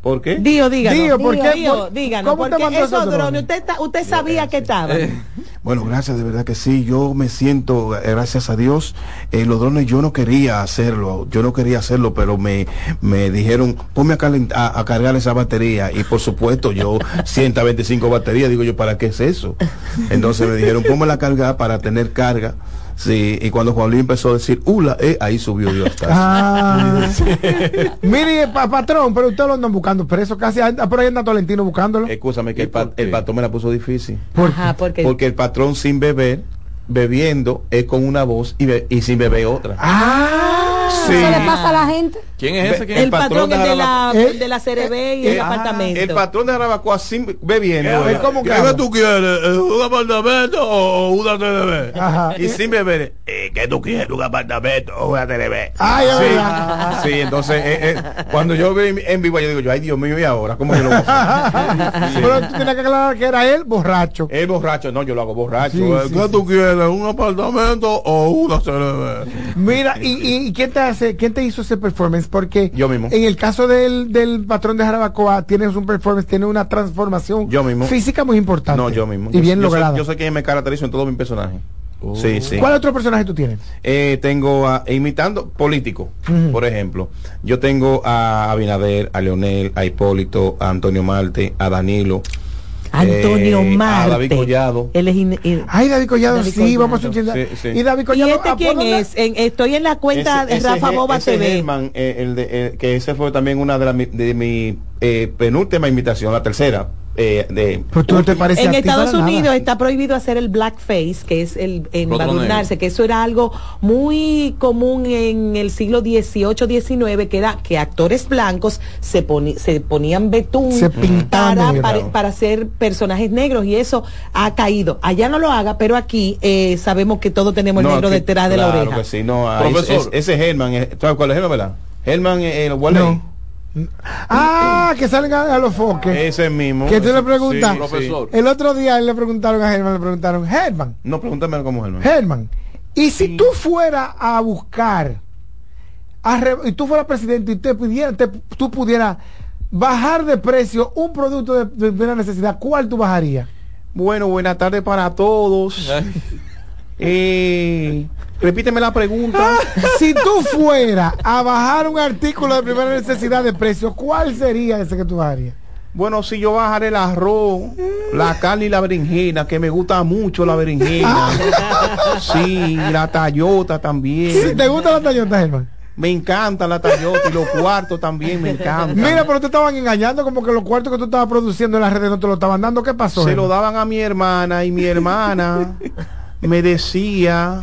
[SPEAKER 14] ¿Por qué?
[SPEAKER 1] Dío, díganos.
[SPEAKER 5] Dío, ¿por qué?
[SPEAKER 1] Dío,
[SPEAKER 5] ¿Por-
[SPEAKER 1] díganos.
[SPEAKER 5] cómo te
[SPEAKER 1] Porque
[SPEAKER 5] mandó
[SPEAKER 1] esos drones,
[SPEAKER 5] drones?
[SPEAKER 1] usted, está- usted sabía que estaban.
[SPEAKER 14] Bueno, gracias, de verdad que sí. Yo me siento, eh, gracias a Dios, eh, los drones yo no quería hacerlo, yo no quería hacerlo, pero me, me dijeron, ponme a, calent- a, a cargar esa batería. Y por supuesto, yo [LAUGHS] 125 baterías, digo yo, ¿para qué es eso? Entonces me dijeron, ponme a cargar para tener carga. Sí, y cuando Juan Luis empezó a decir, hula, eh, ahí subió Dios hasta.
[SPEAKER 5] Ah. [LAUGHS] Mire, pa- patrón, pero usted lo andan buscando preso casi. Anda, por ahí anda Tolentino buscándolo.
[SPEAKER 14] Escúchame que el, pa-
[SPEAKER 3] por qué?
[SPEAKER 14] el patrón me la puso difícil.
[SPEAKER 1] Ajá, porque.
[SPEAKER 14] Porque el patrón sin beber, bebiendo, es con una voz y, be- y sin beber otra.
[SPEAKER 5] Ah,
[SPEAKER 14] Sí.
[SPEAKER 4] Eso le pasa a la gente.
[SPEAKER 3] ¿Quién es ese?
[SPEAKER 14] Ve-
[SPEAKER 3] ¿Quién
[SPEAKER 1] el
[SPEAKER 3] es?
[SPEAKER 1] patrón,
[SPEAKER 14] patrón de
[SPEAKER 1] la.
[SPEAKER 5] Eh,
[SPEAKER 1] de la CRB y el
[SPEAKER 14] Eh,
[SPEAKER 1] apartamento.
[SPEAKER 14] El patrón de Jarabacoa sin bebiendo.
[SPEAKER 5] ¿Eh?
[SPEAKER 14] eh,
[SPEAKER 5] ¿Cómo que
[SPEAKER 3] ¿Qué
[SPEAKER 5] habla?
[SPEAKER 3] tú quieres? Eh, ¿Un apartamento o una TV?
[SPEAKER 5] Ajá.
[SPEAKER 14] Y sin beber, eh, ¿qué tú quieres? ¿Un apartamento o una TV?
[SPEAKER 5] Ay,
[SPEAKER 14] sí, sí, entonces, eh, eh, cuando yo veo en- vivo, yo digo, yo, ay Dios mío, ¿y ahora? ¿Cómo que lo voy a? [LAUGHS] Sí.
[SPEAKER 5] Pero tú tienes que aclarar que era él borracho.
[SPEAKER 14] El borracho, no, yo lo hago borracho.
[SPEAKER 5] Sí,
[SPEAKER 14] eh,
[SPEAKER 5] sí,
[SPEAKER 14] ¿Qué
[SPEAKER 5] sí.
[SPEAKER 14] tú quieres? ¿Un apartamento o una CRB?
[SPEAKER 5] Mira, y, y- y quién te hace, quién te hizo ese performance? Porque
[SPEAKER 14] Yo mismo.
[SPEAKER 5] en el caso del, del patrón de Jarabacoa, tienes un performance, tiene una transformación
[SPEAKER 14] Yo mismo.
[SPEAKER 5] física muy importante.
[SPEAKER 14] No, yo mismo.
[SPEAKER 5] Y bien
[SPEAKER 14] yo soy-
[SPEAKER 5] lograda.
[SPEAKER 14] yo sé quien me caracterizo en todos mis personajes. Sí, sí.
[SPEAKER 5] ¿Cuál otro personaje tú tienes?
[SPEAKER 14] Eh, tengo a, imitando político, por ejemplo. Yo tengo a Abinader, a Leonel, a Hipólito, a Antonio Marte, a Danilo.
[SPEAKER 1] Antonio
[SPEAKER 14] eh,
[SPEAKER 1] Marte.
[SPEAKER 14] David Collado.
[SPEAKER 1] Él es in- in-
[SPEAKER 5] Ay, David Collado,
[SPEAKER 1] David
[SPEAKER 5] sí,
[SPEAKER 1] Collado.
[SPEAKER 5] vamos a entender.
[SPEAKER 14] Sí, sí.
[SPEAKER 5] Y David
[SPEAKER 1] ¿Y
[SPEAKER 5] Collado,
[SPEAKER 1] este
[SPEAKER 5] ¿a
[SPEAKER 1] quién es? En- estoy en la cuenta
[SPEAKER 14] Ese-
[SPEAKER 1] de Rafa
[SPEAKER 14] ese-
[SPEAKER 1] Boba
[SPEAKER 14] ese
[SPEAKER 1] TV.
[SPEAKER 14] Eh, el de, eh, que ese fue también una de, de mi eh, penúltima invitación, la tercera. eh, de,
[SPEAKER 5] Pues tú no te pareces
[SPEAKER 1] En Estados
[SPEAKER 5] nada.
[SPEAKER 1] Unidos está prohibido hacer el blackface, que es el embadurnarse, que eso era algo muy común en el siglo XVIII, XIX, que era que actores blancos se, poni- se ponían betún
[SPEAKER 5] Se
[SPEAKER 1] para, para, para ser personajes negros y eso ha caído. Allá no lo haga, pero aquí eh, sabemos que todos tenemos el
[SPEAKER 14] No,
[SPEAKER 1] negro
[SPEAKER 14] aquí-
[SPEAKER 1] detrás de la oreja.
[SPEAKER 14] que sí, no, ah,
[SPEAKER 3] Profesor.
[SPEAKER 14] ese, ese Germán, eh, ¿sabes cuál es Germán, verdad? Germán, eh, el Wally.
[SPEAKER 5] Ah, que salen a, a los foques.
[SPEAKER 14] Ese mismo.
[SPEAKER 5] Que tú le preguntas.
[SPEAKER 14] sí,
[SPEAKER 3] Profesor.
[SPEAKER 5] El otro día le preguntaron a Germán, le preguntaron, Germán,
[SPEAKER 14] No, pregúntame cómo Germán.
[SPEAKER 5] Germán, y si tú fueras a buscar, a re- y tú fueras presidente y te pudiera, te- tú pudieras bajar de precio un producto de, de primera necesidad, ¿cuál tú bajarías?
[SPEAKER 14] Bueno, buenas tardes para todos. Eh, repíteme la pregunta. [LAUGHS]
[SPEAKER 5] si tú fueras a bajar un artículo de primera necesidad de precio, ¿cuál sería ese que tú bajarías?
[SPEAKER 14] Bueno, si yo bajaré el arroz, la carne y la berenjena, que me gusta mucho la berenjena. [LAUGHS] sí, la tallota también.
[SPEAKER 5] ¿Te gusta la tallota, Germán?
[SPEAKER 14] Me encanta la Toyota y los cuartos también me encantan.
[SPEAKER 5] Mira, pero te estaban engañando como que los cuartos que tú estabas produciendo en las redes no te lo estaban dando. ¿Qué pasó?
[SPEAKER 14] Se lo daban a mi hermana y mi hermana [LAUGHS] me decía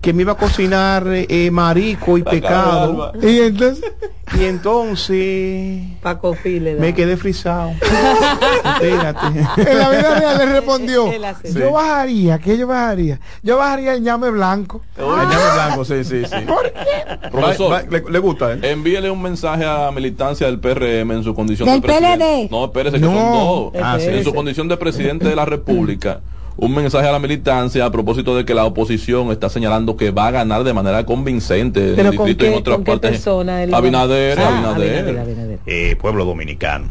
[SPEAKER 14] que me iba a cocinar eh, marico y pecado.
[SPEAKER 5] Y entonces,
[SPEAKER 14] y entonces
[SPEAKER 1] Paco File,
[SPEAKER 14] me quedé frisado. [LAUGHS]
[SPEAKER 5] Espérate. En la vida real le respondió, yo bajaría, ¿qué yo bajaría? Yo bajaría el ñame blanco.
[SPEAKER 3] El ñame blanco, sí, sí, sí. ¿Por qué? Profesor, le, gusta, ¿eh? Envíele un mensaje a la militancia del PRM en su condición
[SPEAKER 4] de
[SPEAKER 3] presidente.
[SPEAKER 4] PLD.
[SPEAKER 3] No, espérese que son dos. Ah, en su condición de presidente de la República un mensaje a la militancia a propósito de que la oposición está señalando que va a ganar de manera convincente en el distrito y en otras partes. Abinader, ah, Abinader.
[SPEAKER 15] Eh, pueblo dominicano.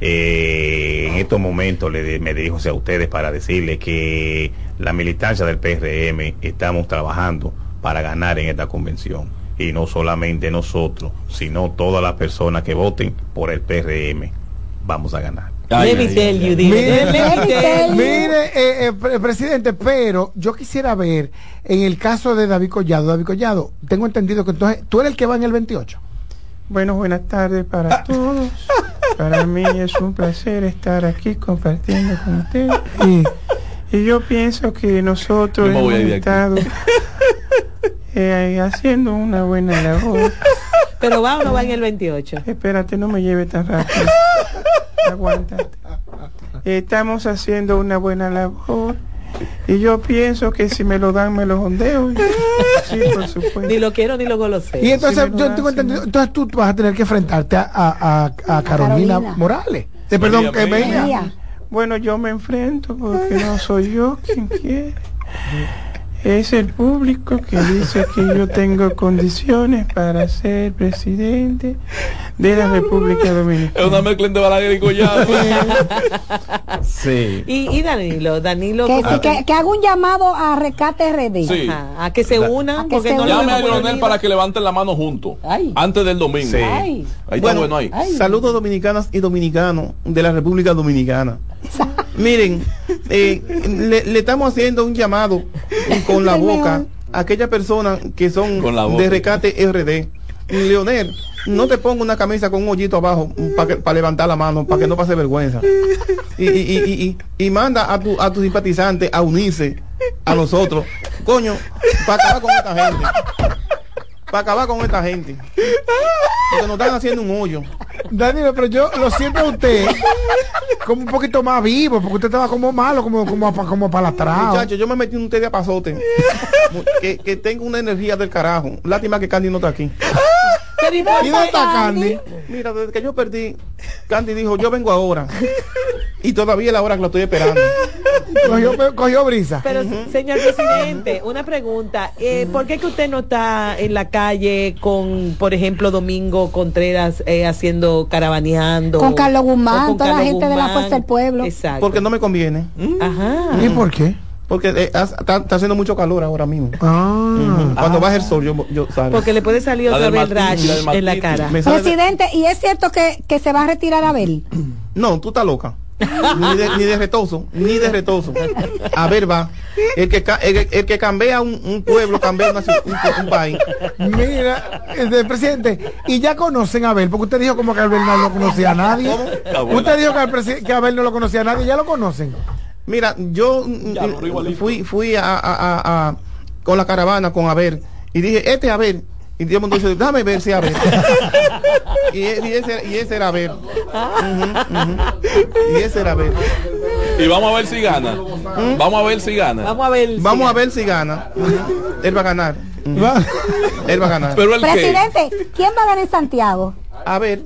[SPEAKER 15] Eh, en estos momentos le, me dirijo a ustedes para decirles que la militancia del PRM estamos trabajando para ganar en esta convención. Y no solamente nosotros, sino todas las personas que voten por el PRM. Vamos a ganar.
[SPEAKER 5] Mire, presidente, pero yo quisiera ver en el caso de David Collado. David Collado, tengo entendido que entonces tú eres el que va en el 28.
[SPEAKER 16] Bueno, buenas tardes para todos. Para mí es un placer estar aquí compartiendo con ustedes. Y, yo pienso que nosotros hemos estado eh, haciendo una buena labor.
[SPEAKER 1] Pero va o no va en el 28.
[SPEAKER 16] Espérate, no me lleve tan rápido. Aguántate. Estamos haciendo una buena labor. Y yo pienso que si me lo dan, me lo ondeo.
[SPEAKER 1] Sí, [LAUGHS] por supuesto. Ni lo quiero ni lo goloseo.
[SPEAKER 5] Y entonces, yo tengo entendido, entonces tú vas a tener que enfrentarte a, a, a, Carolina, Morales. Eh, perdón, que me
[SPEAKER 16] Bueno, yo me enfrento porque no soy yo quien quiere. [LAUGHS] Es el público que dice que yo tengo condiciones para ser presidente de la República Dominicana.
[SPEAKER 3] Es una mezcla entre Balaguer y Collado.
[SPEAKER 1] sí. Y, y, Danilo, Danilo.
[SPEAKER 4] Que, que, haga un llamado a Rescate RD.
[SPEAKER 1] Sí. a que se unan. porque
[SPEAKER 3] no llame a Leonel para que levanten la mano juntos. Antes del domingo. Sí.
[SPEAKER 14] Ahí está bueno ahí. Saludos dominicanas y dominicanos de la República Dominicana. Miren, eh, le, estamos haciendo un llamado con la boca aquellas personas que son de Recate RD. Leonel, no te ponga una camisa con un hoyito abajo para levantar la mano, para que no pase vergüenza. Y, y, y, y manda a tu, a tus simpatizantes a unirse a nosotros. Coño, para acabar con esta gente para acabar con esta gente. Porque nos están haciendo un hoyo.
[SPEAKER 5] Danilo, pero yo lo siento a usted como un poquito más vivo, porque usted estaba como malo, como, como, como palastrado.
[SPEAKER 14] Muchachos, yo me metí en un té de apazote. que, que tengo una energía del carajo. Lástima que Candy no está aquí.
[SPEAKER 5] ¿Y dónde está Candy?
[SPEAKER 14] Mira, desde que yo perdí, Candy dijo, yo vengo ahora. [LAUGHS] Y todavía es la hora que lo estoy esperando.
[SPEAKER 5] cogió, brisa.
[SPEAKER 1] Pero, señor presidente, una pregunta. Eh, ¿Por qué que usted no está en la calle con, por ejemplo, Domingo Contreras eh, haciendo caravaneando?
[SPEAKER 4] Con Carlos Guzmán, toda la gente de la Fuerza del Pueblo.
[SPEAKER 14] Exacto. Porque no me conviene.
[SPEAKER 5] Ajá. ¿Y por qué?
[SPEAKER 14] Porque eh, está, haciendo mucho calor ahora mismo. Ah. Cuando ah. baje el sol, yo, yo
[SPEAKER 1] Porque le puede salir otra vez rash en la cara.
[SPEAKER 4] Presidente, ¿y es cierto que, que se va a retirar Abel?
[SPEAKER 14] No, tú estás loca ni, de, ni de retoso, ni de retoso. A ver, va. El que, el, que cambia un, pueblo, cambia un, país.
[SPEAKER 5] Mira, el presidente, y ya conocen a Abel, porque usted dijo como que Abel no lo conocía a nadie. Usted dijo que, que Abel no lo conocía a nadie, ya lo conocen.
[SPEAKER 14] Mira, yo fui, fui a, a, con la caravana con Abel y dije, este Abel y Dios me dice, déjame ver si a ver. [LAUGHS] y, ese, y ese era ver. Y ese era ver.
[SPEAKER 3] Y vamos a ver si gana. ¿Mm? Vamos a ver si gana.
[SPEAKER 1] Vamos a ver
[SPEAKER 14] si Vamos a ver si gana. Él va a ganar. Él va a ganar.
[SPEAKER 4] Pero el Presidente, ¿quién va a ganar en Santiago?
[SPEAKER 14] A ver.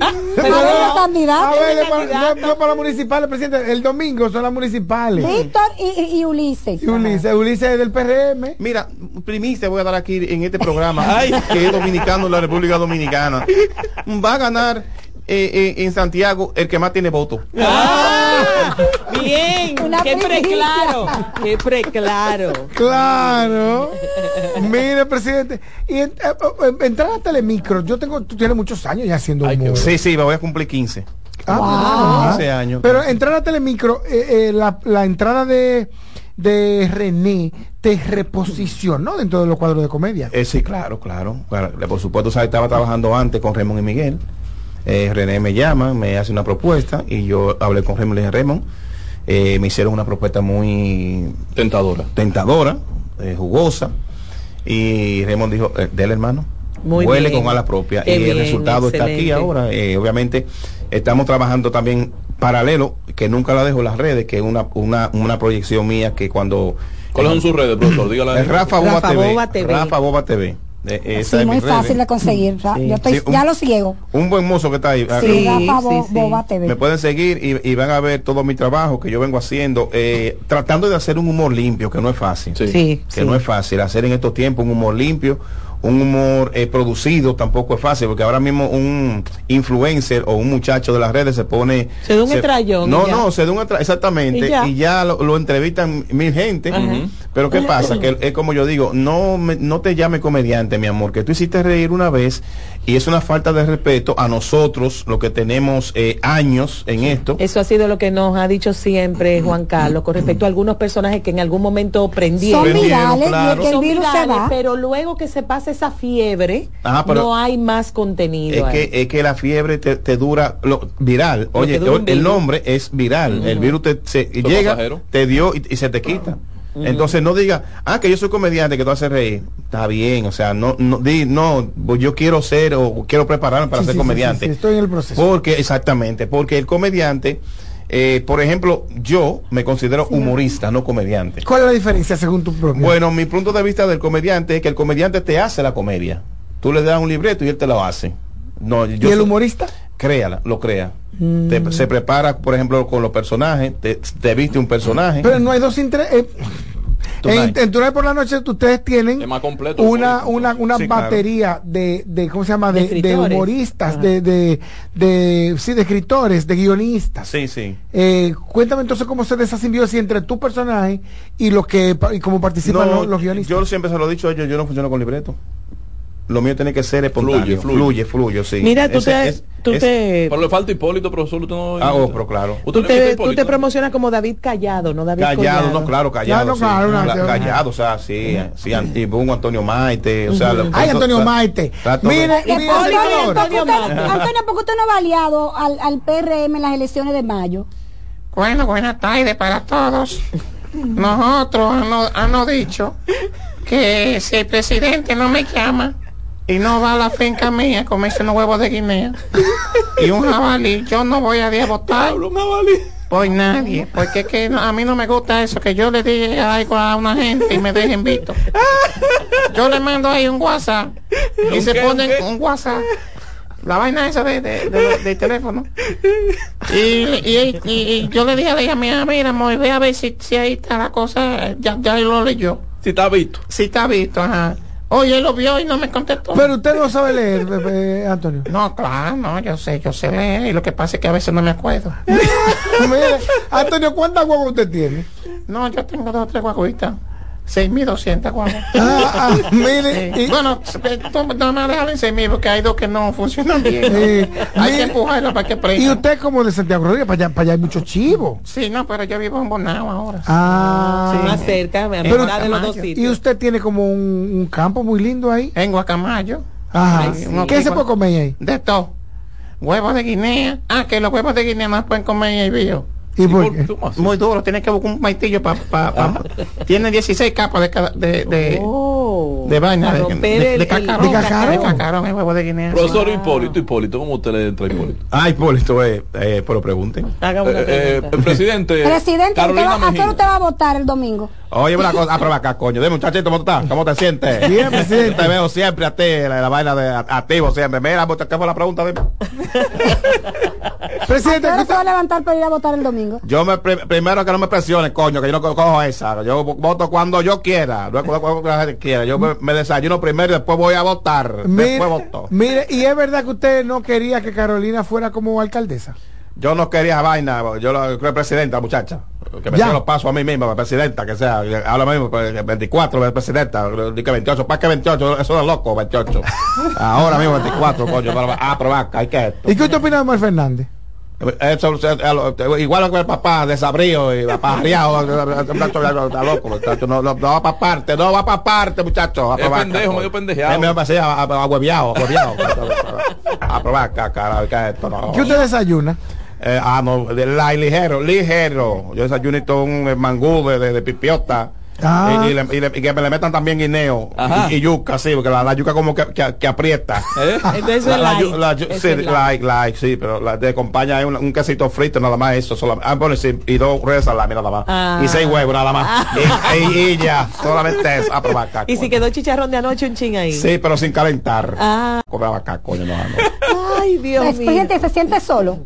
[SPEAKER 5] Ah, pero, candidato. no, para las municipales, presidente. El domingo son las municipales.
[SPEAKER 4] Víctor y, Ulises.
[SPEAKER 5] Y Ulises. Ulises es del PRM.
[SPEAKER 14] Mira, primicia voy a dar aquí en este programa. Ay, que es dominicano en la República Dominicana. Va a ganar eh, eh, en Santiago el que más tiene votos.
[SPEAKER 1] Ah, bien, qué preclaro, qué preclaro.
[SPEAKER 5] Claro. [LAUGHS] Mire, presidente, y eh, entrar a Telemicro, yo tengo, tú tienes muchos años ya haciendo humor.
[SPEAKER 14] Sí, sí, me voy a cumplir 15.
[SPEAKER 5] Ah, años. Pero entrar a Telemicro, eh, eh, la, la, entrada de, de René te reposicionó dentro de los cuadros de comedia.
[SPEAKER 14] Eh, sí, claro, claro. por supuesto, ¿sabes? estaba trabajando antes con Raymond y Miguel. René me llama, me hace una propuesta y yo hablé con Raymond y le dije, Raymond, me hicieron una propuesta muy
[SPEAKER 3] tentadora.
[SPEAKER 14] Tentadora, jugosa. Y Raymond dijo, del hermano muy huele con ala propia y el resultado está aquí ahora. Eh, obviamente estamos trabajando también paralelo, que nunca la dejo en las redes, que es una, una, una proyección mía que cuando...
[SPEAKER 3] ¿Cuáles son sus redes, profesor? Dígala.
[SPEAKER 14] Rafa Boba TV. Rafa Boba TV.
[SPEAKER 4] Eh, sí, muy fácil de conseguir. Yo estoy, ya lo ciego.
[SPEAKER 14] Un buen mozo que está ahí.
[SPEAKER 4] Sí, Rafa Boba TV.
[SPEAKER 14] Me pueden seguir y, y, van a ver todo mi trabajo que yo vengo haciendo, eh, tratando de hacer un humor limpio, que no es fácil.
[SPEAKER 1] Sí.
[SPEAKER 14] Que no es fácil hacer en estos tiempos un humor limpio un humor eh, producido tampoco es fácil, porque ahora mismo un influencer o un muchacho de las redes se pone...
[SPEAKER 1] Se da un.
[SPEAKER 14] No, no, se da un exactamente, y ya, lo, entrevistan mil gente. Pero ¿qué pasa? Que es como yo digo, no, no te llame comediante, mi amor, que tú hiciste reír una vez y es una falta de respeto a nosotros, lo que tenemos eh, años en esto.
[SPEAKER 1] Eso ha sido lo que nos ha dicho siempre Juan Carlos con respecto a algunos personajes que en algún momento prendieron.
[SPEAKER 4] Son virales el virus se va.
[SPEAKER 1] Pero luego que se pasa esa fiebre, no hay más contenido.
[SPEAKER 14] Es, que, es que la fiebre te, dura lo, viral. Oye, el nombre es viral. El virus te, llega, te dio y, se te quita. Entonces no diga, ah, que yo soy comediante, que tú haces reír. Está bien, o sea, no, no, di, no, yo quiero ser o quiero prepararme para ser comediante.
[SPEAKER 5] estoy en el proceso.
[SPEAKER 14] Porque, exactamente, porque el comediante, eh, por ejemplo, yo me considero humorista, no comediante.
[SPEAKER 5] ¿Cuál es la diferencia según tu propio?
[SPEAKER 14] Bueno, mi punto de vista del comediante es que el comediante te hace la comedia. Tú le das un libreto y él te lo hace. No, yo
[SPEAKER 5] ¿Y el humorista?
[SPEAKER 14] Créala, lo crea. Mm. se prepara, por ejemplo, con los personajes, te, viste un personaje.
[SPEAKER 5] Pero no hay dos intereses. Eh, en, en por la noche ustedes tienen una, una, una batería de, de, ¿cómo se llama? De, humoristas, de, de, de, sí, de escritores, de guionistas.
[SPEAKER 14] Sí, sí.
[SPEAKER 5] Eh, cuéntame entonces cómo se esa simbiosis entre tu personaje y lo que y cómo participan los, guionistas.
[SPEAKER 14] Yo siempre se lo he dicho a ellos, yo no funciono con libreto lo mío tiene que ser espontáneo. Fluye, fluye, sí.
[SPEAKER 1] Mira, tú te... tú te...
[SPEAKER 3] Pero le falta Hipólito, profesor. Usted no...
[SPEAKER 14] Ah, oh, pero claro.
[SPEAKER 1] Tú te, tú te promocionas como David Callado, no David
[SPEAKER 14] Callado. no, claro, Callado. Claro, claro, callado, o sea, sí. Sí, Antibungo, Antonio Maite, o sea...
[SPEAKER 5] Ay, Antonio Maite. Mire,
[SPEAKER 4] Antonio Maite. Antonio, ¿por qué usted no ha baleado al, al PRM en las elecciones de mayo?
[SPEAKER 16] Bueno, buenas tardes para todos. Nosotros hemos dicho que si el presidente no me llama y no va a la finca mía a comerse unos huevos de guinea y un jabalí, yo no voy a votar por nadie, porque que a mí no me gusta eso, que yo le diga algo a una gente y me dejen visto. Yo le mando ahí un WhatsApp y se ponen un WhatsApp la vaina esa de, de, teléfono. Y, y, yo le dije a ella, mira, mira, ve a ver si, si ahí está la cosa, ya, ya lo leyó.
[SPEAKER 3] Si está visto.
[SPEAKER 16] Si está visto, ajá. Oye, él lo vio y no me contestó.
[SPEAKER 5] Pero usted no sabe leer, Antonio.
[SPEAKER 16] No, claro, no, yo sé, yo sé leer. Y lo que pasa es que a veces no me acuerdo. [LAUGHS]
[SPEAKER 5] Antonio, ¿cuántas guaguas usted tiene?
[SPEAKER 16] No, yo tengo dos o tres guaguitas. 6.200 guaguas. [LAUGHS] Ah, ah, mire. Y, bueno, no me dejan en 6.000 porque hay dos que no funcionan bien. hay que empujarla para que prenda.
[SPEAKER 5] Y usted como de Santiago Rodríguez, para allá, para allá hay muchos chivos.
[SPEAKER 16] Sí, no, pero yo vivo en Bonao ahora.
[SPEAKER 1] Ah. Sí, más cerca, pero, de los dos sitios.
[SPEAKER 5] Y usted tiene como un, un campo muy lindo ahí.
[SPEAKER 16] En Guacamayo.
[SPEAKER 5] Ajá. ¿Qué se puede comer ahí?
[SPEAKER 16] De todo. Huevos de Guinea. Ah, que los huevos de Guinea más pueden comer ahí, bio. Muy duro, tienes que buscar un maitillo para... Pa, tiene 16 capas de, cada, de, de, oh, de vaina, de, de, de, cacarón. De cacarón, el huevo de Guinea.
[SPEAKER 3] Profesor Hipólito, Hipólito, ¿cómo usted le entra a Hipólito?
[SPEAKER 14] Ah, Hipólito, eh, eh, pero pregunten.
[SPEAKER 3] Eh, eh, el presidente...
[SPEAKER 4] Presidente, Carolina ¿a qué usted va a votar el domingo?
[SPEAKER 14] Oye, una cosa, ah, acá, coño. Dime, muchachito, ¿cómo estás? ¿Cómo te sientes?
[SPEAKER 5] Bien, presidente.
[SPEAKER 14] Te veo siempre a ti, la, la vaina de activo siempre. Mira, ¿qué fue la pregunta? Dime. [LAUGHS]
[SPEAKER 4] presidente, ¿qué se va a levantar para ir a votar el domingo?
[SPEAKER 14] Yo me, primero que no me presiones, coño, que yo no cojo esa. Yo voto cuando yo quiera. No cuando la gente quiera. Yo me, desayuno primero y después voy a votar.
[SPEAKER 5] Mire,
[SPEAKER 14] después
[SPEAKER 5] voto. Mire, ¿y es verdad que usted no quería que Carolina fuera como alcaldesa?
[SPEAKER 14] Yo no quería vaina, yo lo creo presidenta, muchacha. Que me siga los pasos a mí misma, presidenta, que sea. Ahora mismo, 24, pues, presidenta, que 28, ¿para qué 28? Eso es loco, 28. Ahora mismo 24, coño, para aprobar, hay que
[SPEAKER 5] ¿Y qué usted opina de Omar Fernández?
[SPEAKER 14] Eso, eso, igual que el papá, desabrío y pajareado, está loco, muchacho. No, no, no va para parte, no va para parte, muchacho.
[SPEAKER 3] Es pendejo, medio pendejeado.
[SPEAKER 14] Me pasé a hueviado, a hueviado. A probar caca, esto no.
[SPEAKER 5] ¿Qué usted desayuna?
[SPEAKER 14] Eh, ah, no, de la, ligero, ligero. Yo desayunito un mangú de, de, de pipiota.
[SPEAKER 5] Ah.
[SPEAKER 14] Y, y, le- y le- y que me le metan también guineo y, y yuca, sí, porque la, la yuca como que, que, que aprieta.
[SPEAKER 1] Entonces [LAUGHS]
[SPEAKER 14] La-
[SPEAKER 1] es
[SPEAKER 14] la
[SPEAKER 1] light.
[SPEAKER 14] la
[SPEAKER 1] Eso
[SPEAKER 14] sí,
[SPEAKER 1] es light.
[SPEAKER 14] like, like, sí, pero la de acompaña hay un, un quesito frito, nada más eso. Solamente, ah, bueno, sí, y dos redes de salami nada más.
[SPEAKER 1] Ah.
[SPEAKER 14] Y seis huevos nada más. Y, y- y ya, solamente eso. Ah, probar caco.
[SPEAKER 1] Y si quedó chicharrón de anoche, un ching ahí.
[SPEAKER 14] Sí, pero sin calentar.
[SPEAKER 1] Ah.
[SPEAKER 14] Cobraba caco, coño, no, no.
[SPEAKER 1] Ay, Dios mío.
[SPEAKER 4] Presidente, se siente solo.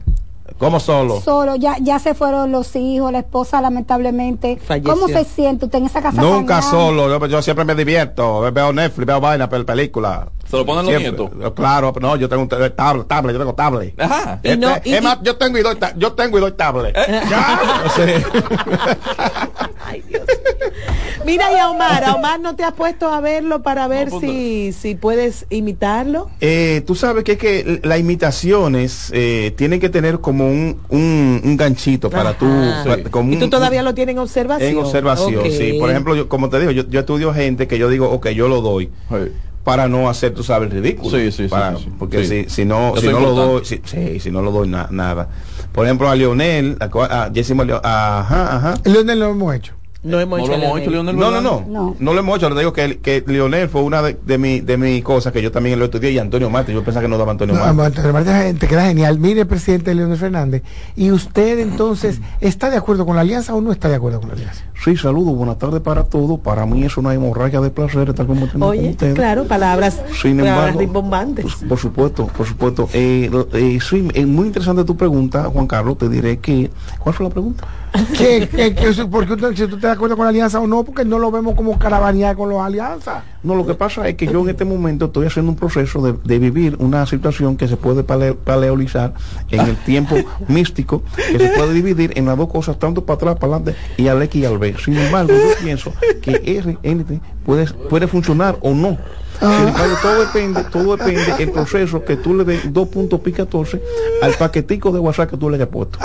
[SPEAKER 14] ¿Cómo solo?
[SPEAKER 4] Solo, ya, ya se fueron los hijos, la esposa lamentablemente.
[SPEAKER 14] Falleció.
[SPEAKER 4] ¿Cómo se siente usted en esa casa?
[SPEAKER 14] Nunca
[SPEAKER 4] tan
[SPEAKER 14] solo, yo, yo siempre me divierto, veo Netflix, veo vaina, pel- película.
[SPEAKER 3] ¿Se lo ponen los
[SPEAKER 14] Siempre. Claro, pero no, yo tengo un tablet, tablet, yo tengo tablet.
[SPEAKER 3] Ajá.
[SPEAKER 14] Este,
[SPEAKER 1] Y no- y-
[SPEAKER 14] es más, yo tengo y doy, yo tengo y doy tablet. Ya, [LAUGHS] [LAUGHS] sí.
[SPEAKER 1] Mira, y a Omar, a Omar no te has puesto a verlo para ver si, si puedes imitarlo.
[SPEAKER 14] Eh, tú sabes que es que las imitaciones eh, tienen que tener como un, un, un ganchito para tú.
[SPEAKER 1] Ajá.
[SPEAKER 14] como
[SPEAKER 1] y tú
[SPEAKER 14] un-
[SPEAKER 1] todavía lo tienes en observación.
[SPEAKER 14] En observación, sí. Por ejemplo, yo, como te digo, yo, yo estudio gente que yo digo, ok, yo lo doy. Para no hacer, tú sabes, el ridículo.
[SPEAKER 3] Sí, sí, sí,
[SPEAKER 14] Para-
[SPEAKER 3] sí, sí.
[SPEAKER 14] Porque
[SPEAKER 3] Sí.
[SPEAKER 14] si, si no, si no lo doy, si, sí, si no lo doy na- nada. Por ejemplo, a Lionel, a, a Molio- ajá, ajá.
[SPEAKER 5] Leonel lo hemos hecho.
[SPEAKER 1] No hemos
[SPEAKER 3] No lo hemos hecho, Leonel.
[SPEAKER 14] No, no,
[SPEAKER 3] ¿verdad?
[SPEAKER 14] no, no. lo hemos hecho. Le digo que, que Lionel fue una de, de mis de mi cosas que yo también lo estudié y Antonio Mate. Yo pensaba que no daba Antonio
[SPEAKER 5] No,
[SPEAKER 14] Mate.
[SPEAKER 5] Antonio te queda genial. Mire, presidente Leonel Fernández, ¿y usted entonces [CLEARS THROAT] está de acuerdo con la alianza o no está de acuerdo con la alianza?
[SPEAKER 14] Sí, saludos, buenas tardes para todos. Para mí es una hemorragia de placer estar como
[SPEAKER 1] Oye,
[SPEAKER 14] ustedes.
[SPEAKER 1] claro, palabras,
[SPEAKER 14] Sin
[SPEAKER 1] palabras
[SPEAKER 14] embargo,
[SPEAKER 1] rimbombantes.
[SPEAKER 14] Por, por supuesto, por supuesto. Eh, eh, sí, es muy interesante tu pregunta, Juan Carlos. Te diré que. ¿Cuál fue la pregunta?
[SPEAKER 5] Que, que, que porque usted, si usted está de acuerdo con la alianza o no, porque no lo vemos como caravanear con las alianzas.
[SPEAKER 14] No, lo que pasa es que yo en este momento estoy haciendo un proceso de, de vivir una situación que se puede pale- paleolizar en el tiempo [LAUGHS] místico, que se puede dividir en las dos cosas, tanto para atrás, para adelante y al X y al B. Sin embargo, yo pienso que RNT puede, puede funcionar o no. Embargo, todo depende, todo depende el proceso que tú le des dos puntos pi 14 al paquetico de WhatsApp que tú le hayas puesto.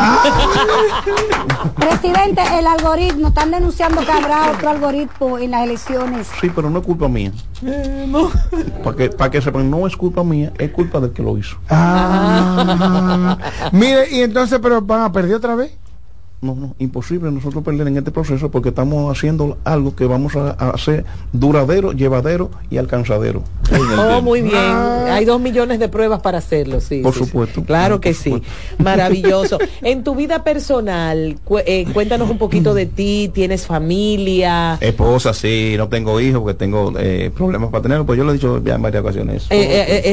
[SPEAKER 4] Presidente, el algoritmo, están denunciando que habrá otro algoritmo en las elecciones.
[SPEAKER 14] Sí, pero no es culpa mía. Para que, para que sepan, no es culpa mía, es culpa del que lo hizo.
[SPEAKER 5] Ah, [LAUGHS] mire, y entonces, pero van a perder otra vez.
[SPEAKER 14] No, no, imposible nosotros perder en este proceso porque estamos haciendo algo que vamos a, a hacer duradero, llevadero y alcanzadero.
[SPEAKER 1] Oh, muy bien. Hay dos millones de pruebas para hacerlo, sí.
[SPEAKER 14] Por
[SPEAKER 1] sí, sí.
[SPEAKER 14] supuesto.
[SPEAKER 1] Claro que sí. Maravilloso. [LAUGHS] En tu vida personal, cu- eh, cuéntanos un poquito de ti. ¿Tienes familia?
[SPEAKER 14] Esposa, sí, no tengo hijos porque tengo eh, problemas para tenerlo, pues yo lo he dicho ya en varias ocasiones.
[SPEAKER 1] Eh, eh, eh,